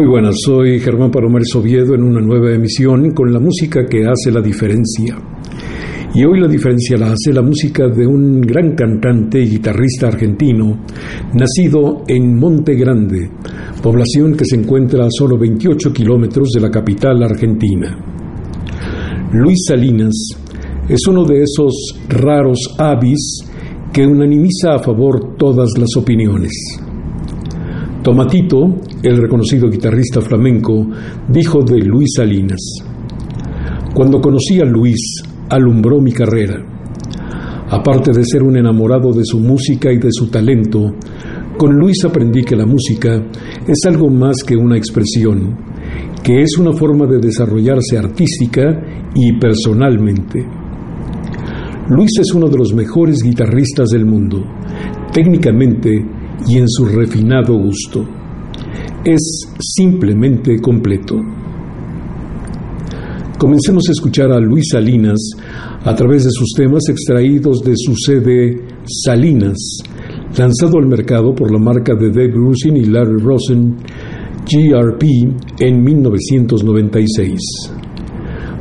Muy buenas, soy Germán Palomares Oviedo en una nueva emisión con la música que hace la diferencia. Y hoy la diferencia la hace la música de un gran cantante y guitarrista argentino, nacido en Monte Grande, población que se encuentra a solo 28 kilómetros de la capital argentina. Luis Salinas es uno de esos raros avis que unanimiza a favor todas las opiniones. Tomatito, el reconocido guitarrista flamenco, dijo de Luis Salinas, Cuando conocí a Luis, alumbró mi carrera. Aparte de ser un enamorado de su música y de su talento, con Luis aprendí que la música es algo más que una expresión, que es una forma de desarrollarse artística y personalmente. Luis es uno de los mejores guitarristas del mundo. Técnicamente, y en su refinado gusto. Es simplemente completo. Comencemos a escuchar a Luis Salinas a través de sus temas extraídos de su CD Salinas, lanzado al mercado por la marca de Dave Grusin y Larry Rosen, GRP, en 1996.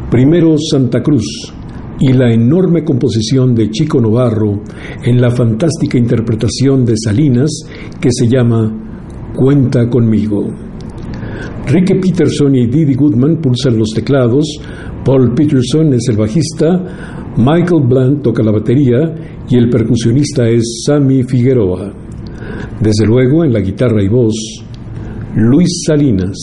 Primero Santa Cruz, y la enorme composición de Chico Novarro en la fantástica interpretación de Salinas que se llama Cuenta conmigo. Ricky Peterson y Didi Goodman pulsan los teclados, Paul Peterson es el bajista, Michael Blunt toca la batería y el percusionista es Sammy Figueroa. Desde luego en la guitarra y voz, Luis Salinas.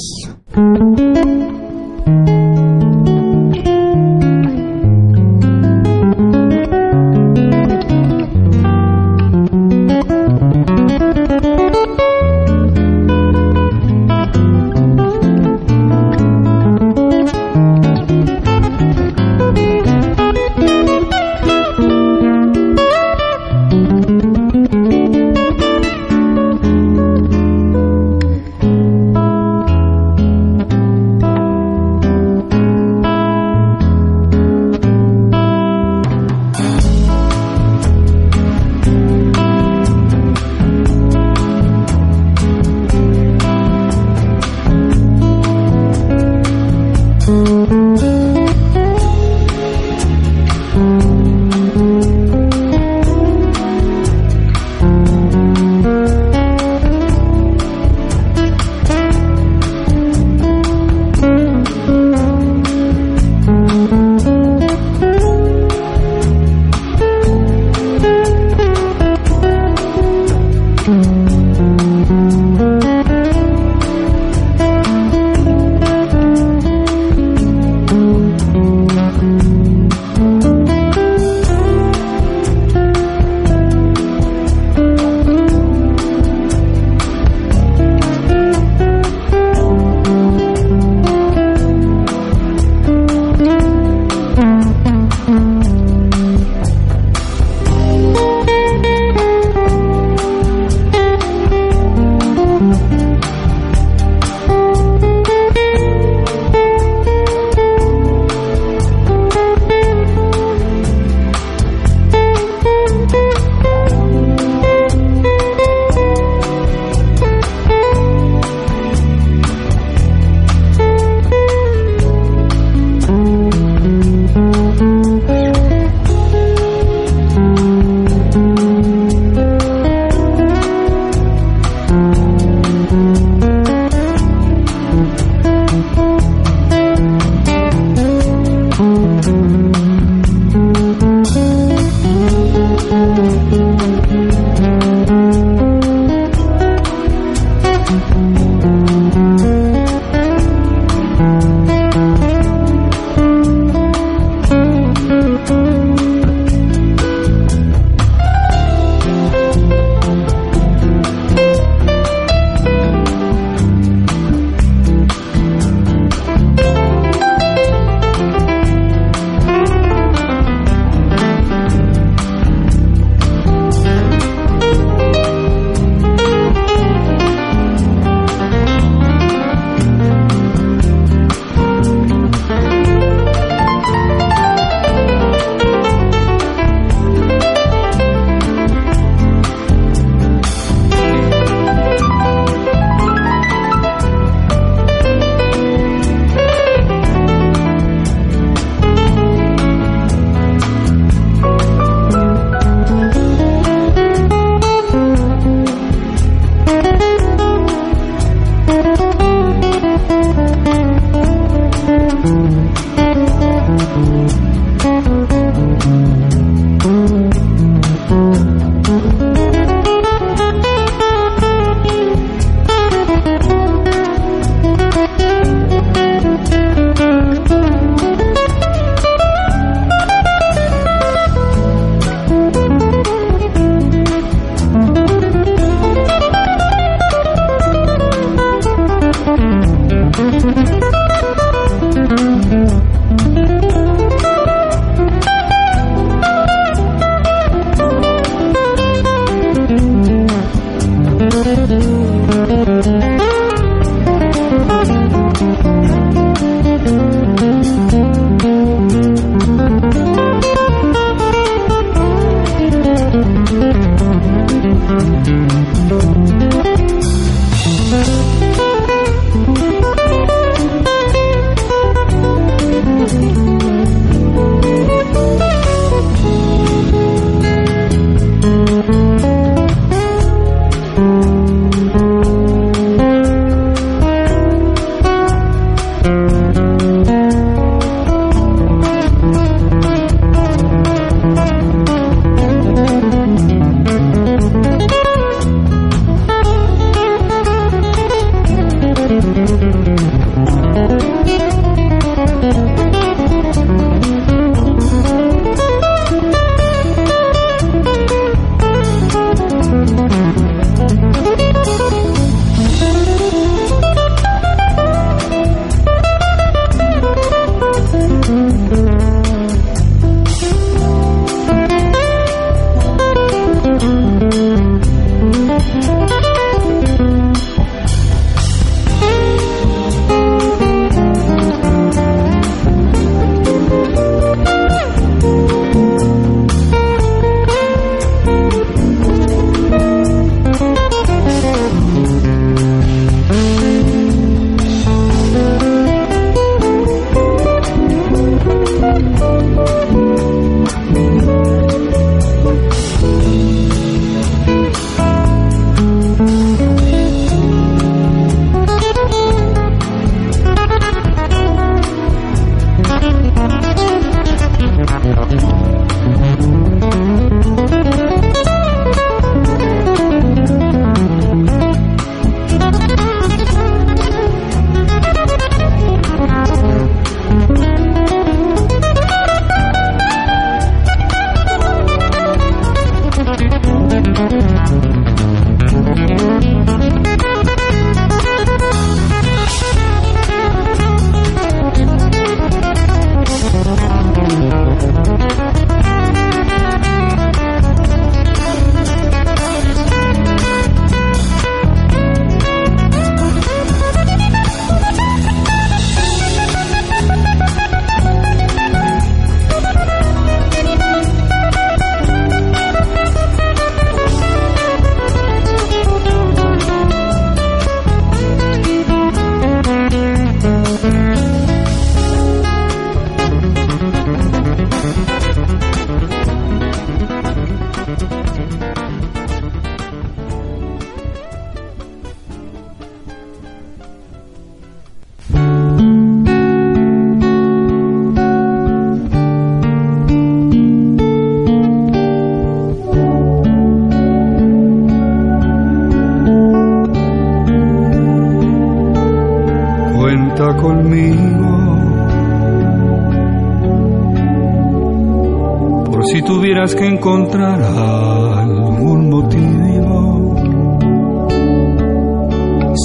Tuvieras que encontrar algún motivo.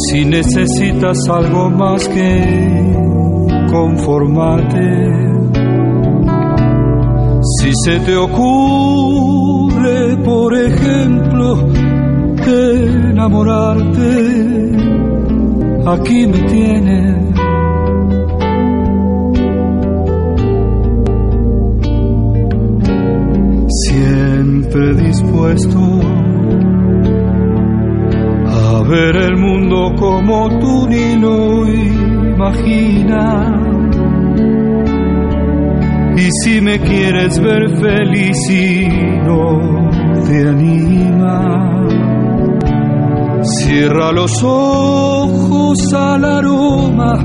Si necesitas algo más que conformarte. Si se te ocurre, por ejemplo, enamorarte, aquí me tienes. A ver el mundo como tú ni lo imaginas. Y si me quieres ver feliz y no te anima, cierra los ojos al aroma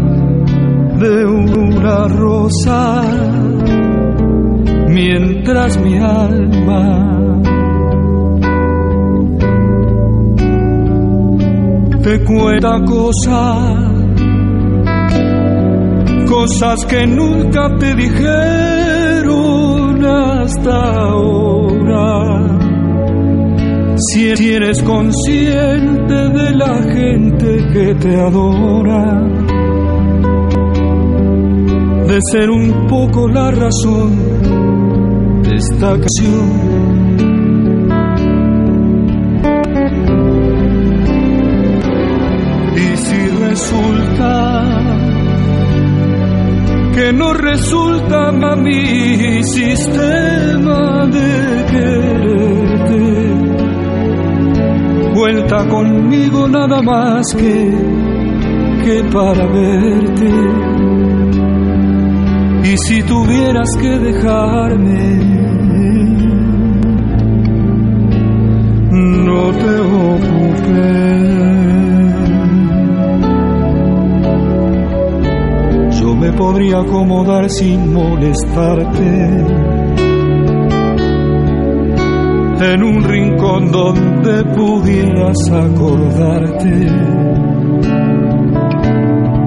de una rosa mientras mi alma te cuenta cosas, cosas que nunca te dijeron hasta ahora. Si eres consciente de la gente que te adora, de ser un poco la razón de esta canción. Resulta a mi sistema de quererte, cuenta conmigo nada más que, que para verte. Y si tuvieras que dejarme, no te ocupes. Me podría acomodar sin molestarte en un rincón donde pudieras acordarte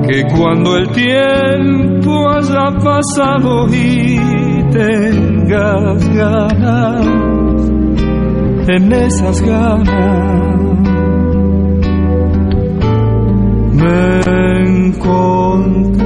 que cuando el tiempo haya pasado y tengas ganas, en esas ganas me encontrarás.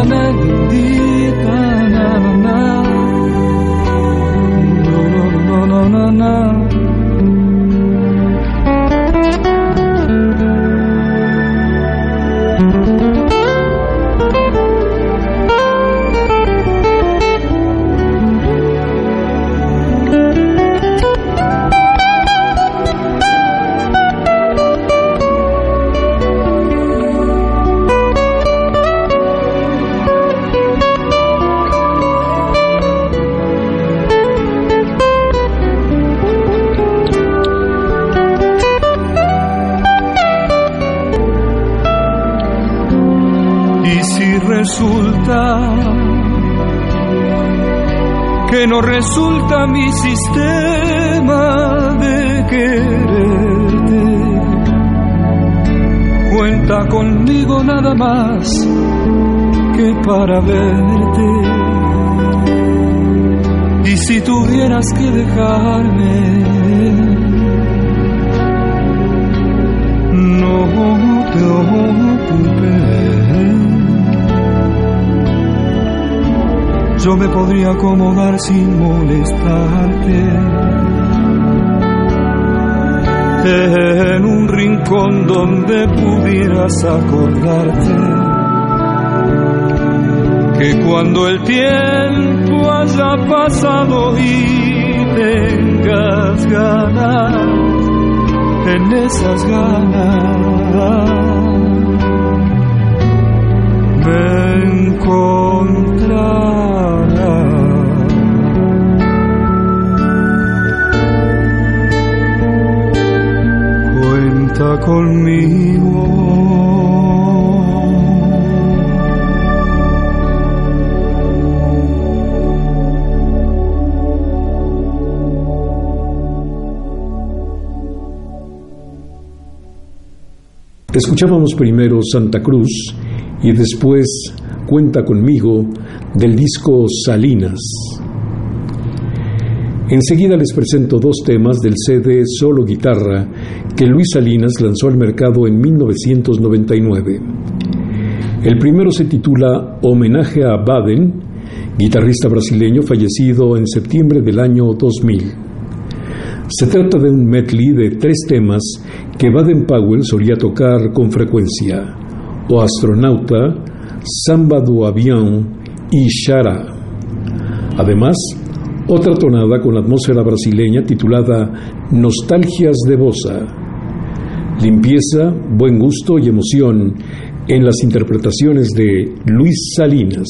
Amen. Resulta mi sistema de quererte, cuenta conmigo nada más que para verte. Y si tuvieras que dejarme, Yo me podría acomodar sin molestarte. En un rincón donde pudieras acordarte que cuando el tiempo haya pasado y tengas ganas en esas ganas Cuenta conmigo. Escuchábamos primero Santa Cruz y después Cuenta conmigo del disco Salinas. Enseguida les presento dos temas del CD Solo Guitarra que Luis Salinas lanzó al mercado en 1999. El primero se titula Homenaje a Baden, guitarrista brasileño fallecido en septiembre del año 2000. Se trata de un medley de tres temas que Baden Powell solía tocar con frecuencia, O Astronauta, Samba do y Shara. Además, otra tonada con atmósfera brasileña titulada Nostalgias de Bosa. Limpieza, buen gusto y emoción en las interpretaciones de Luis Salinas.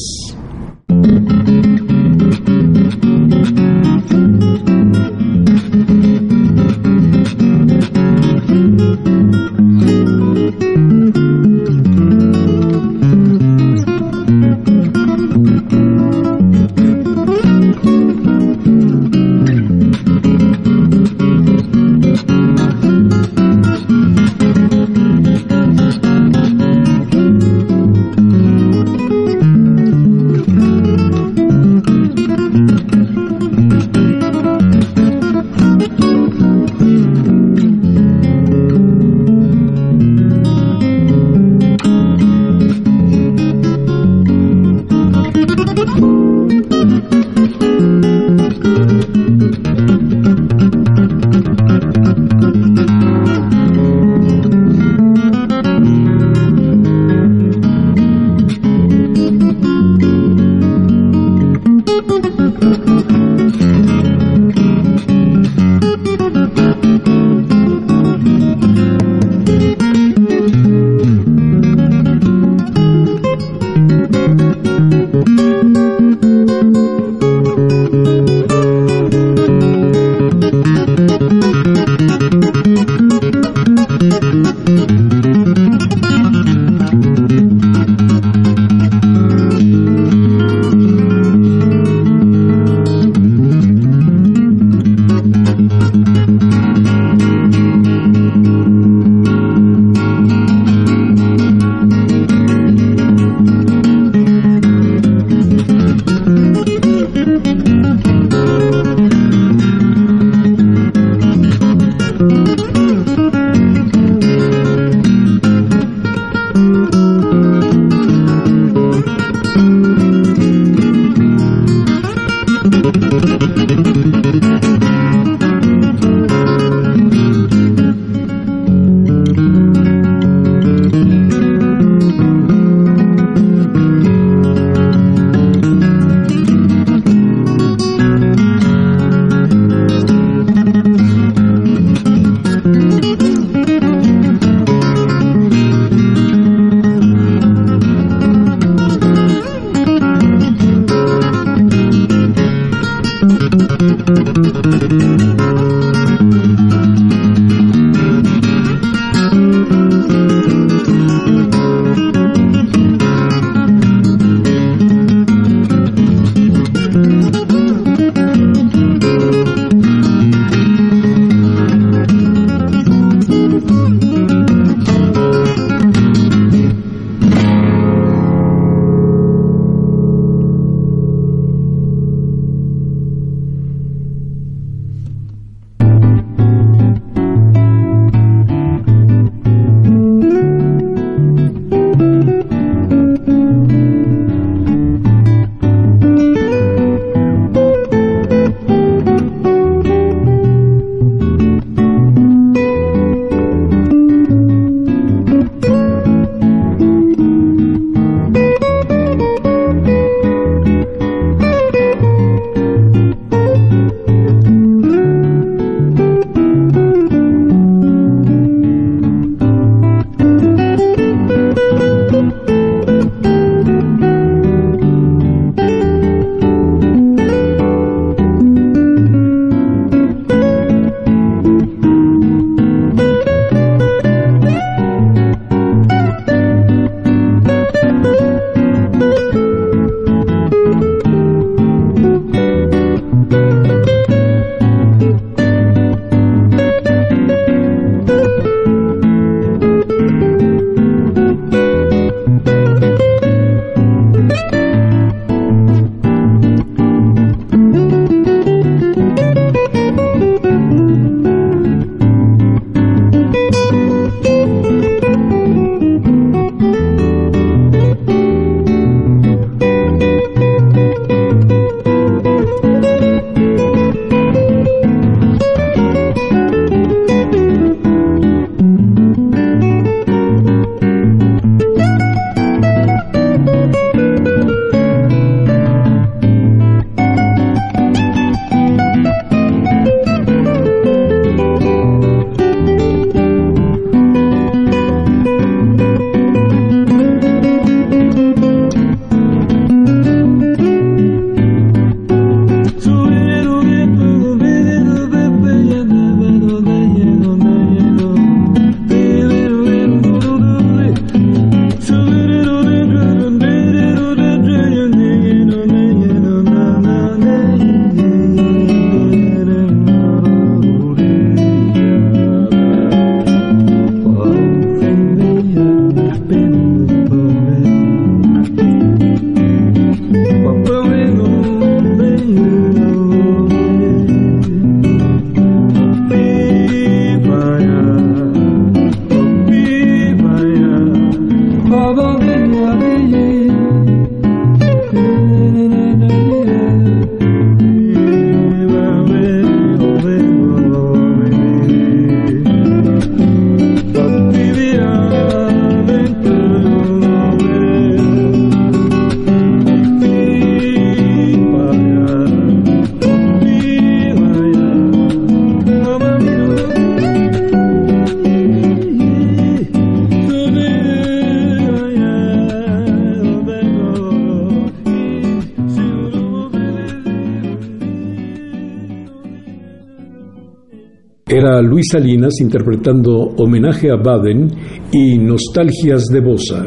Salinas interpretando Homenaje a Baden y Nostalgias de Bosa.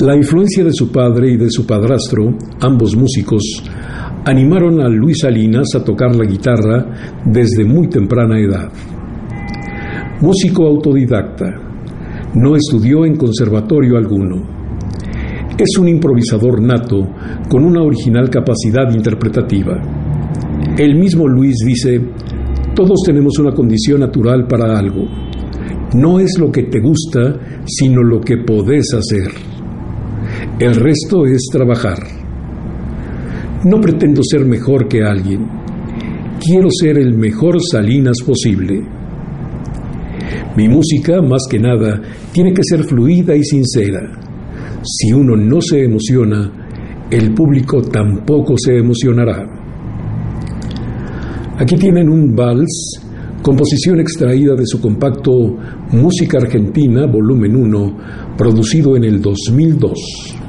La influencia de su padre y de su padrastro, ambos músicos, animaron a Luis Salinas a tocar la guitarra desde muy temprana edad. Músico autodidacta, no estudió en conservatorio alguno. Es un improvisador nato con una original capacidad interpretativa. El mismo Luis dice, todos tenemos una condición natural para algo. No es lo que te gusta, sino lo que podés hacer. El resto es trabajar. No pretendo ser mejor que alguien. Quiero ser el mejor Salinas posible. Mi música, más que nada, tiene que ser fluida y sincera. Si uno no se emociona, el público tampoco se emocionará. Aquí tienen un vals, composición extraída de su compacto Música Argentina, volumen 1, producido en el 2002.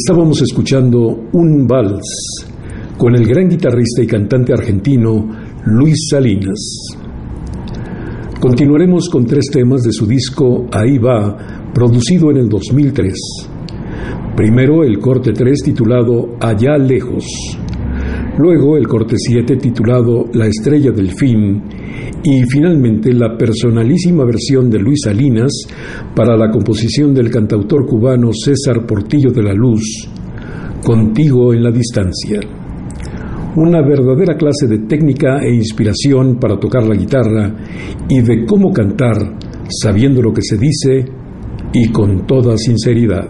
Estábamos escuchando un vals con el gran guitarrista y cantante argentino Luis Salinas. Continuaremos con tres temas de su disco Ahí va, producido en el 2003. Primero el corte 3 titulado Allá lejos. Luego el corte 7 titulado La estrella del fin. Y finalmente la personalísima versión de Luis Salinas para la composición del cantautor cubano César Portillo de la Luz, Contigo en la distancia una verdadera clase de técnica e inspiración para tocar la guitarra y de cómo cantar sabiendo lo que se dice y con toda sinceridad.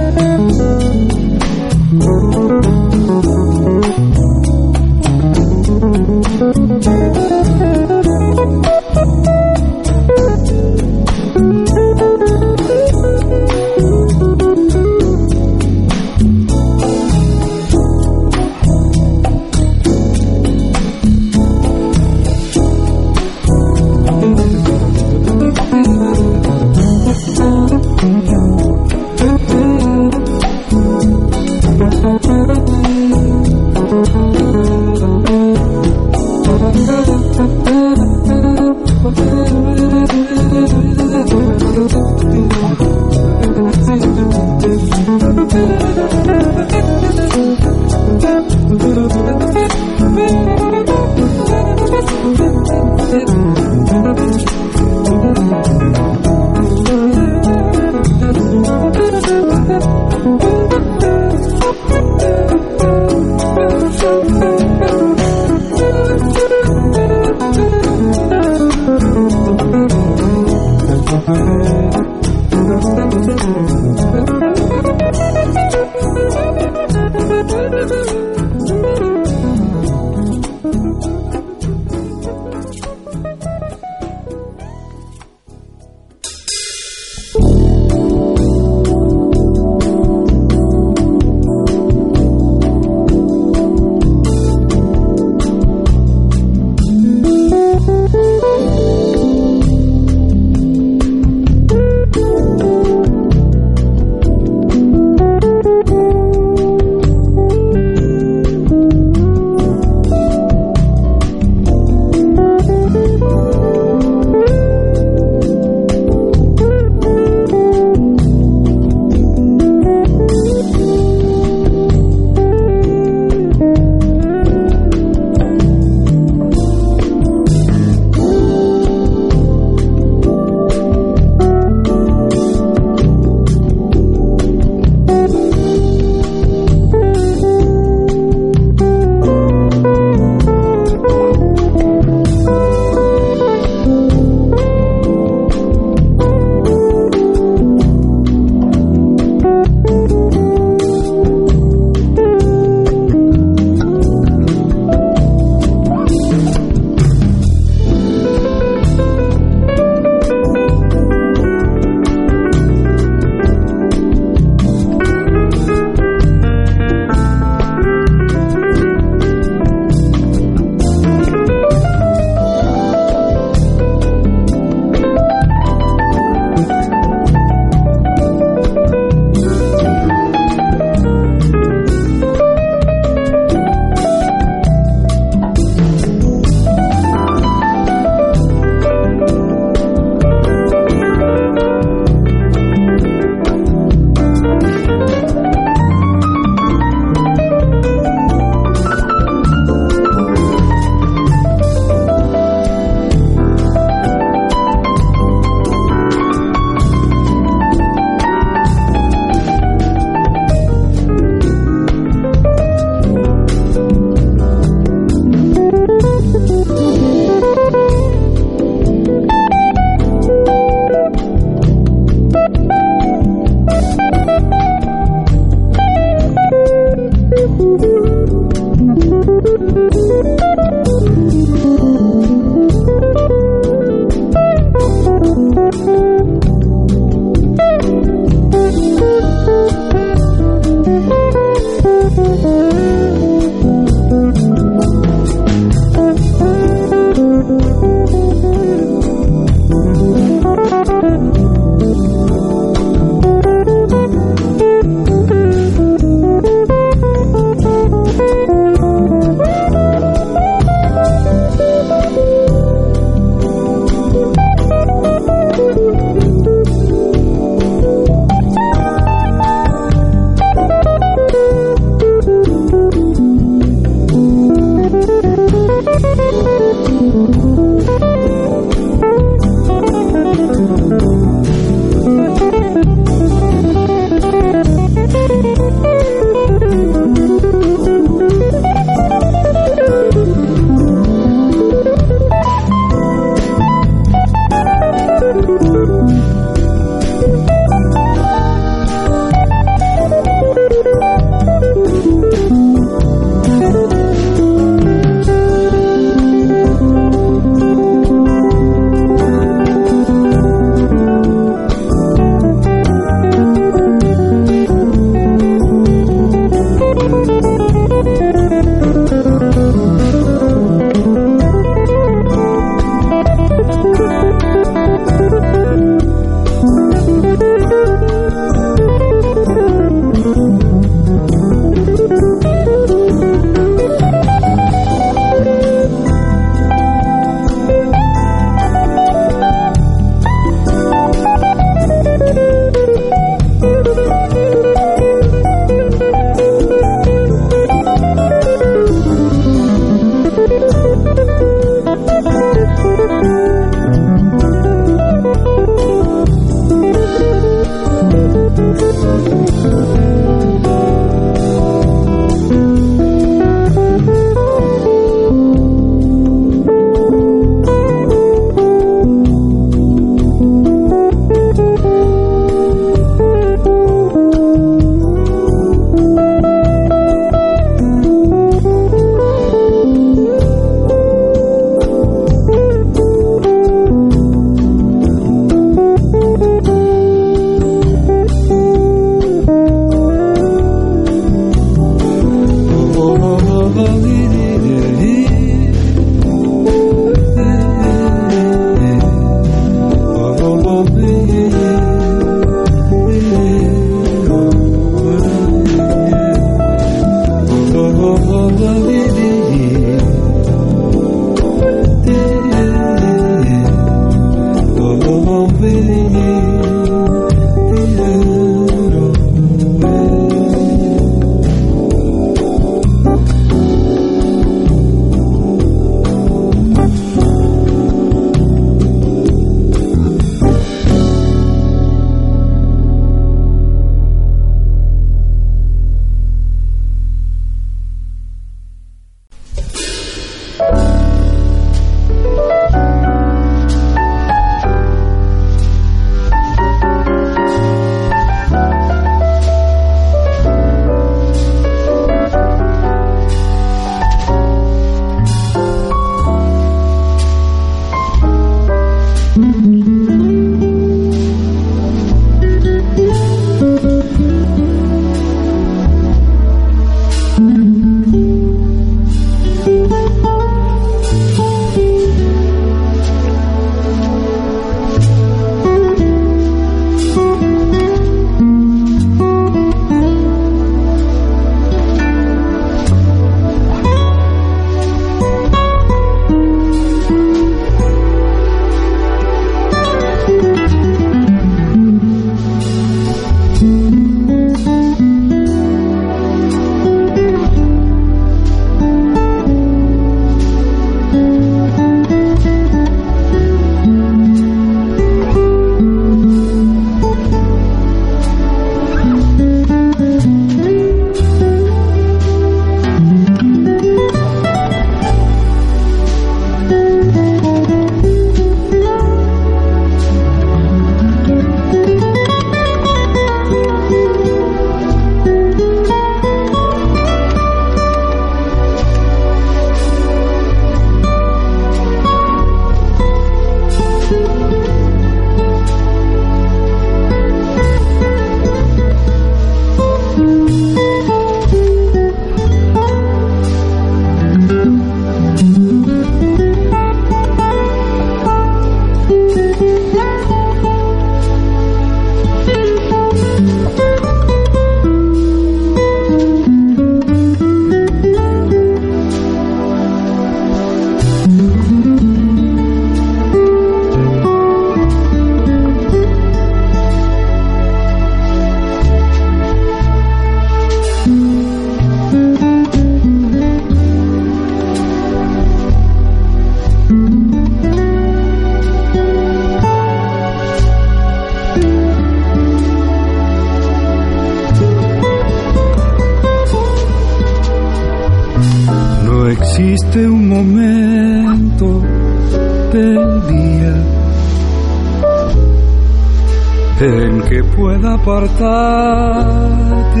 Apartarte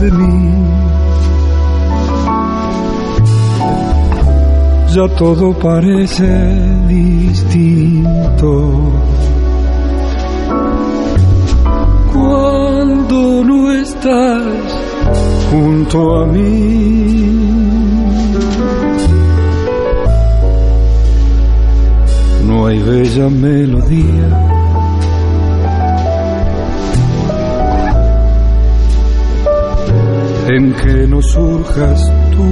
de mí. Ya todo parece distinto. Cuando no estás junto a mí. No hay bella melodía en que no surjas tú.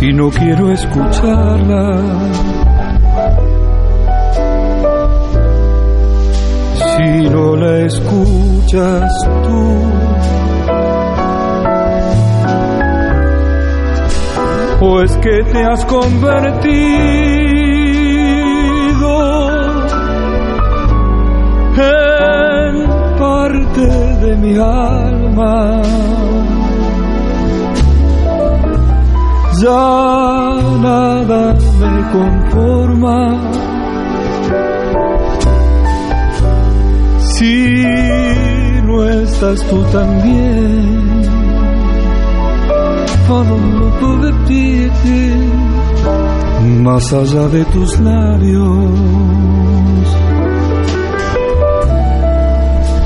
Y no quiero escucharla. Si no la escuchas tú. Pues que te has convertido de mi alma. Ya nada me conforma. Si no estás tú también, no puedo pedirte más allá de tus labios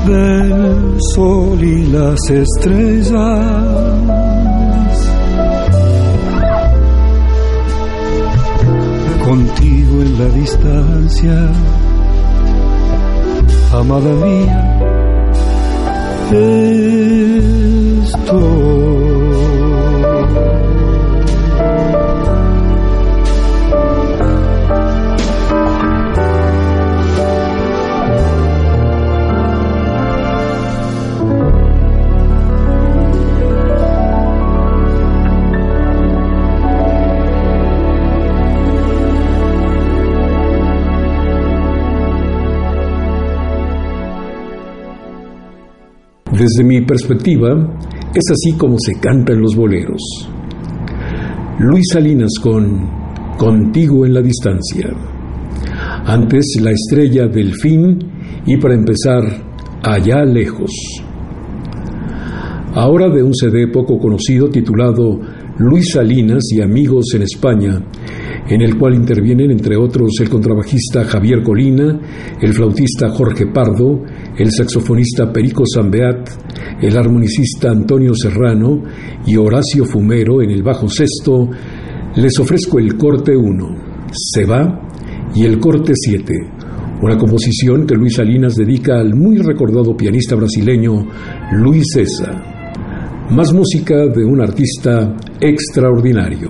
del sol y las estrellas. Contigo en la distancia, amada mía. Desde mi perspectiva, es así como se cantan los boleros. Luis Salinas con Contigo en la distancia. Antes la estrella del fin y para empezar, allá lejos. ahora de un CD poco conocido titulado Luis Salinas y Amigos en España, en el cual intervienen entre otros el contrabajista Javier Colina, el flautista Jorge Pardo, el saxofonista Perico Zambeat, el armonicista Antonio Serrano y Horacio Fumero en el bajo sexto, les ofrezco el corte 1, Se va, y el corte 7, una composición que Luis Salinas dedica al muy recordado pianista brasileño Luis César. Más música de un artista extraordinario.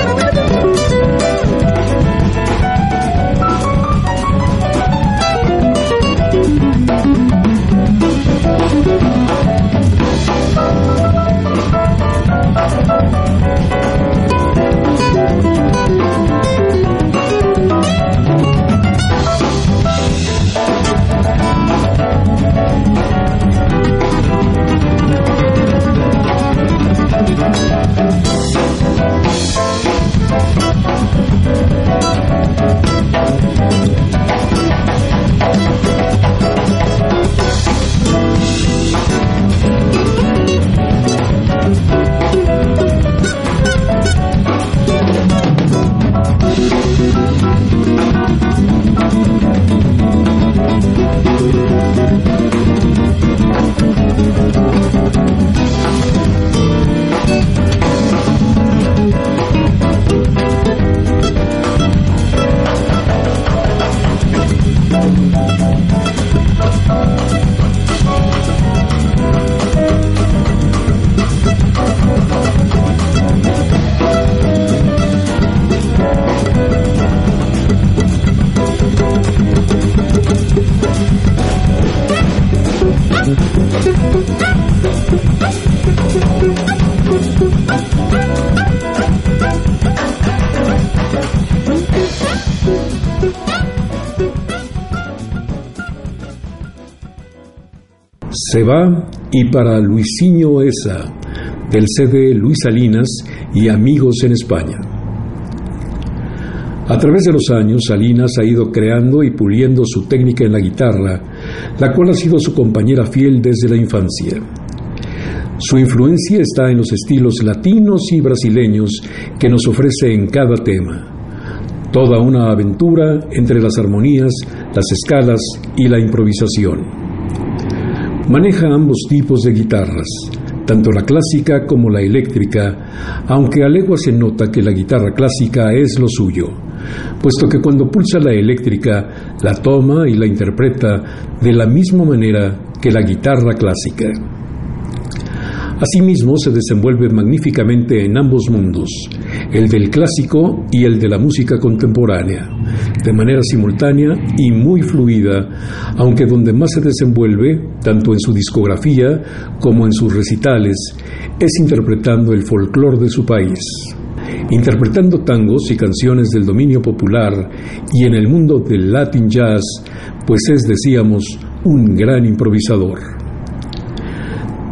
Se va y para Luisinho Esa, del CD Luis Salinas y Amigos en España. A través de los años, Salinas ha ido creando y puliendo su técnica en la guitarra, la cual ha sido su compañera fiel desde la infancia. Su influencia está en los estilos latinos y brasileños que nos ofrece en cada tema. Toda una aventura entre las armonías, las escalas y la improvisación. Maneja ambos tipos de guitarras, tanto la clásica como la eléctrica, aunque a legua se nota que la guitarra clásica es lo suyo, puesto que cuando pulsa la eléctrica la toma y la interpreta de la misma manera que la guitarra clásica. Asimismo, se desenvuelve magníficamente en ambos mundos, el del clásico y el de la música contemporánea, de manera simultánea y muy fluida, aunque donde más se desenvuelve, tanto en su discografía como en sus recitales, es interpretando el folclore de su país interpretando tangos y canciones del dominio popular y en el mundo del Latin Jazz, pues es, decíamos, un gran improvisador.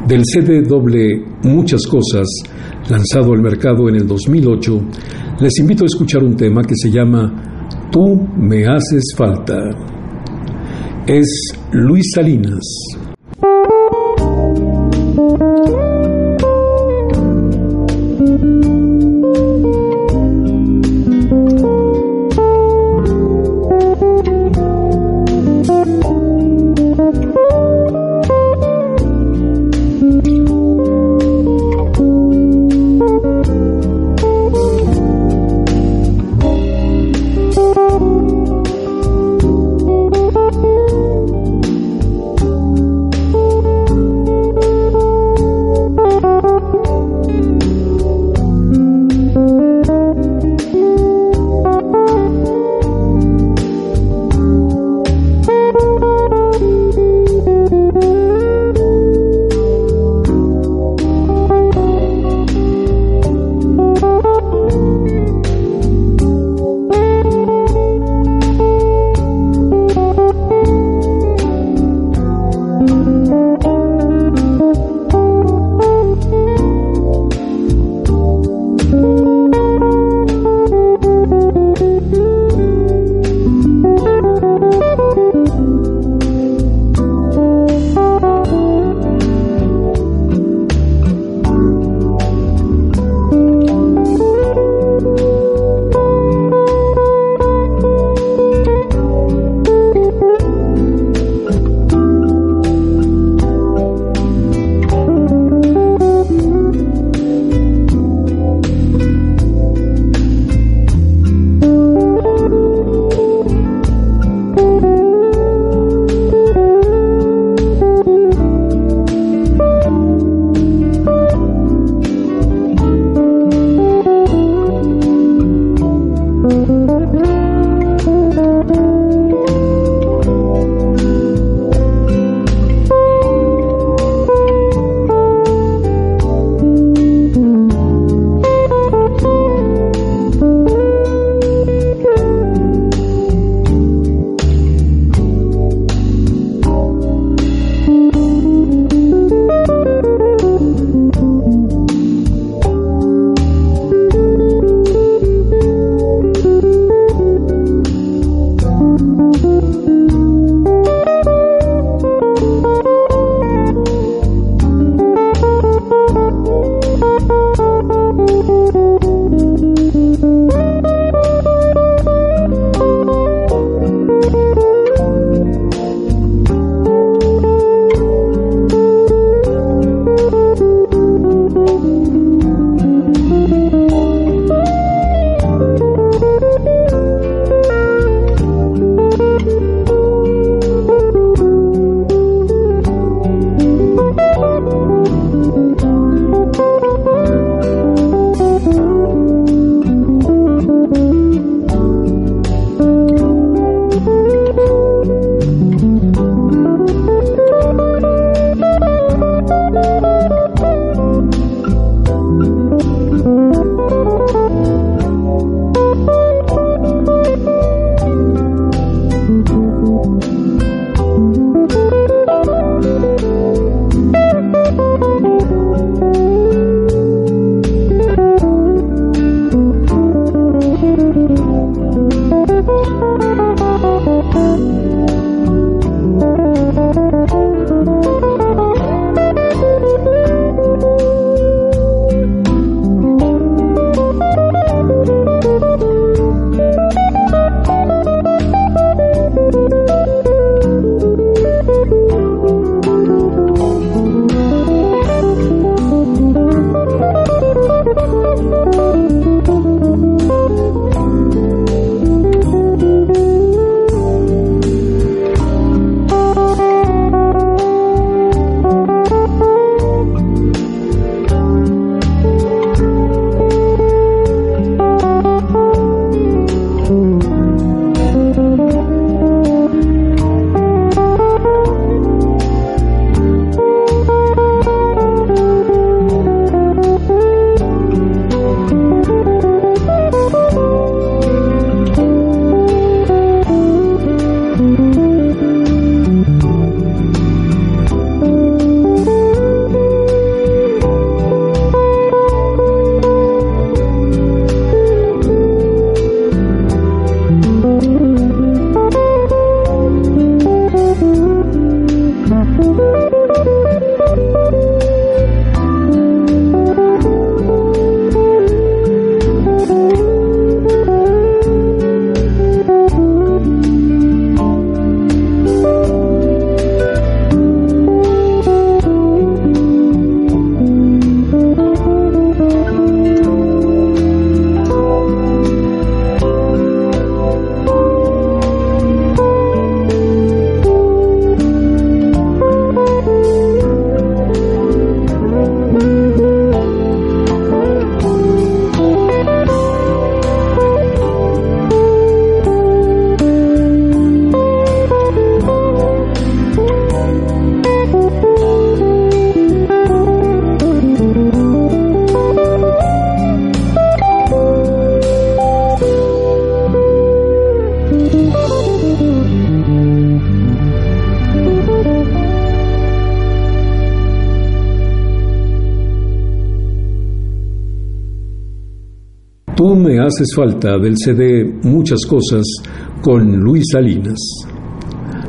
Del CD doble Muchas Cosas, lanzado al mercado en el 2008, les invito a escuchar un tema que se llama Tú me haces falta. Es Luis Salinas. Haces falta del CD Muchas Cosas con Luis Salinas.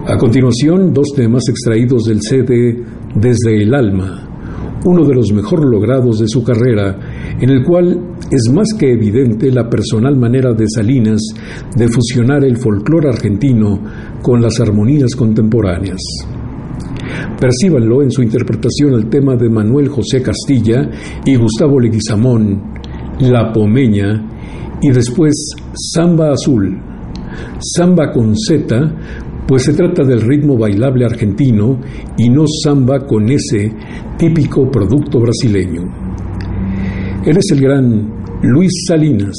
A continuación, dos temas extraídos del CD Desde el Alma, uno de los mejor logrados de su carrera, en el cual es más que evidente la personal manera de Salinas de fusionar el folclore argentino con las armonías contemporáneas. Percíbanlo en su interpretación al tema de Manuel José Castilla y Gustavo Leguizamón, La Pomeña, y después Samba Azul. Samba con Z, pues se trata del ritmo bailable argentino y no samba con ese típico producto brasileño. Él es el gran Luis Salinas.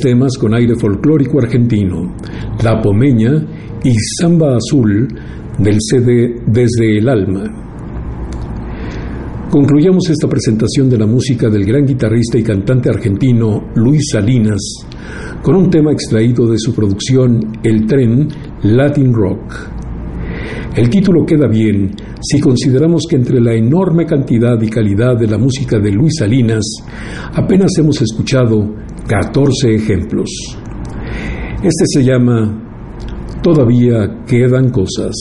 Temas con aire folclórico argentino, La Pomeña y Samba Azul del CD Desde el Alma. Concluyamos esta presentación de la música del gran guitarrista y cantante argentino Luis Salinas con un tema extraído de su producción El Tren Latin Rock. El título queda bien si consideramos que entre la enorme cantidad y calidad de la música de Luis Salinas apenas hemos escuchado 14 ejemplos. Este se llama Todavía quedan cosas.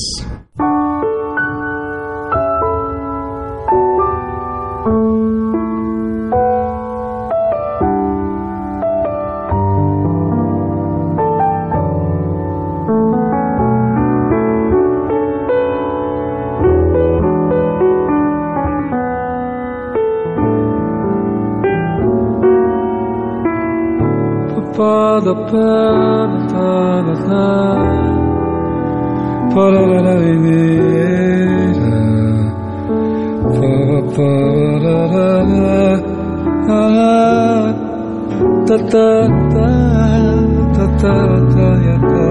Pada pada pada pada la la la pada pada la la. La ta ta ta ta ta ta ta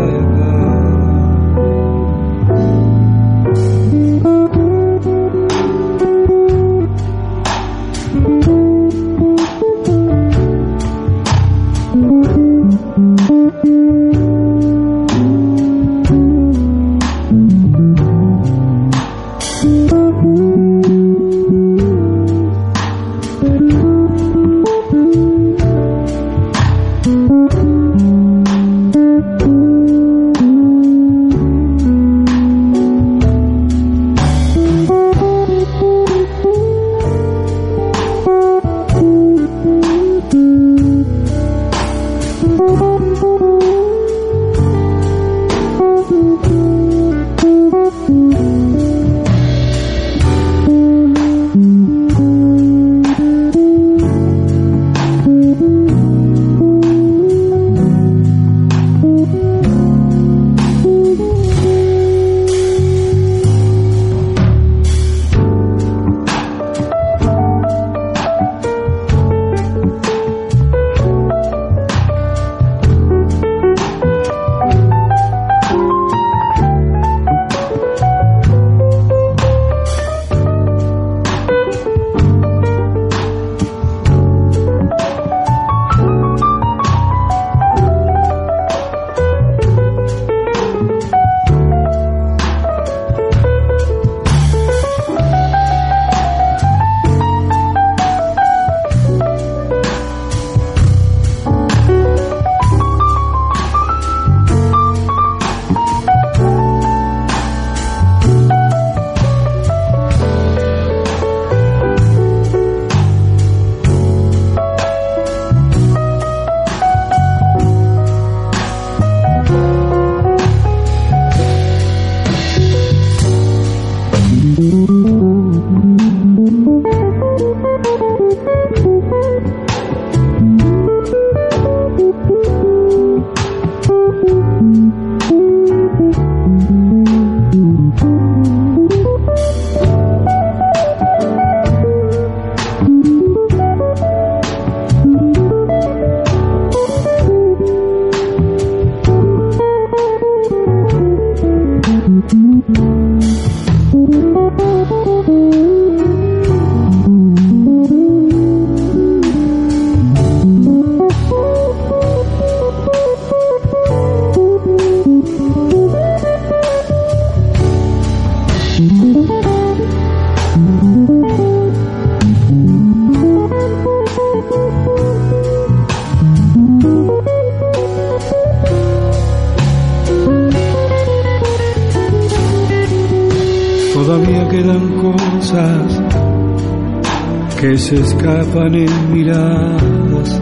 se escapan en miradas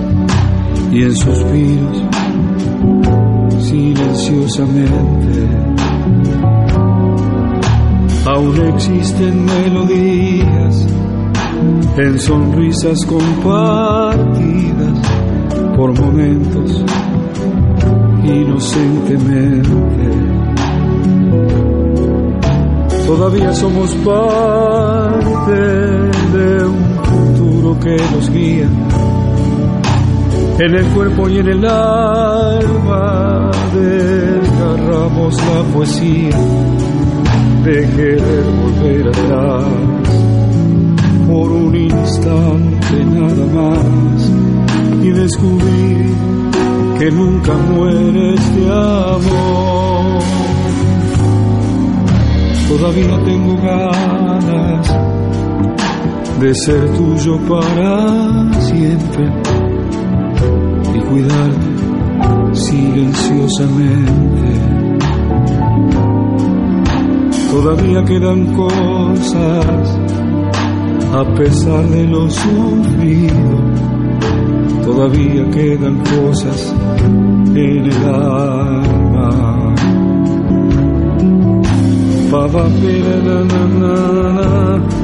y en suspiros silenciosamente. Aún existen melodías en sonrisas compartidas por momentos inocentemente. Todavía somos parte que nos guía en el cuerpo y en el alma desgarramos la poesía de querer volver atrás por un instante nada más y descubrir que nunca muere este amor. Todavía tengo ganas de ser tuyo para siempre y cuidarte silenciosamente. Todavía quedan cosas a pesar de lo sufrido. Todavía quedan cosas en el alma. Papa, na, na, na,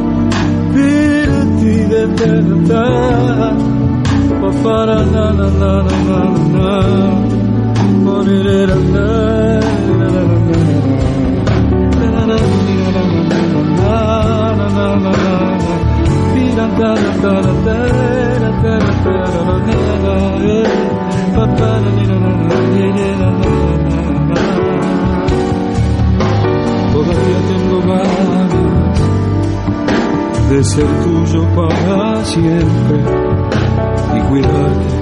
de verdad. Para Todavía tengo ganas de ser tuyo para siempre y cuidarte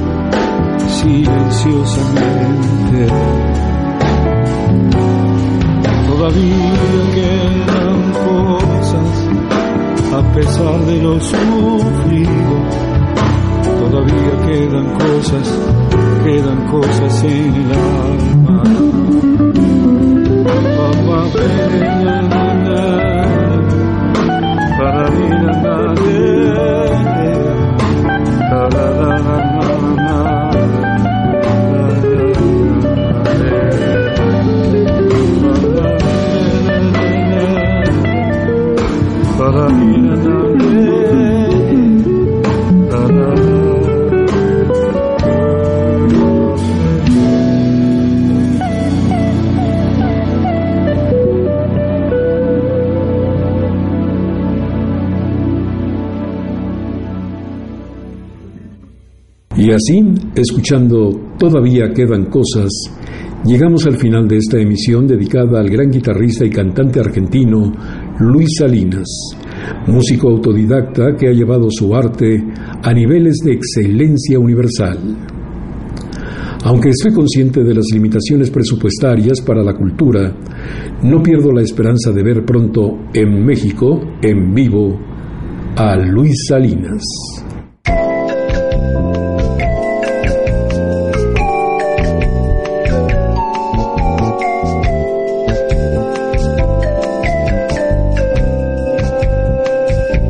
silenciosamente. Todavía quedan cosas a pesar de lo sufrido. Todavía quedan cosas, quedan cosas en el alma. Papá, Y así, escuchando Todavía quedan cosas, llegamos al final de esta emisión dedicada al gran guitarrista y cantante argentino Luis Salinas, músico autodidacta que ha llevado su arte a niveles de excelencia universal. Aunque estoy consciente de las limitaciones presupuestarias para la cultura, no pierdo la esperanza de ver pronto en México, en vivo, a Luis Salinas.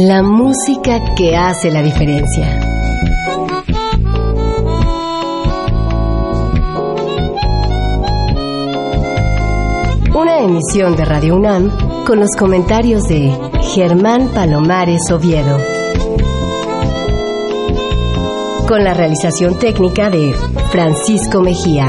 La música que hace la diferencia. Una emisión de Radio UNAM con los comentarios de Germán Palomares Oviedo. Con la realización técnica de Francisco Mejía.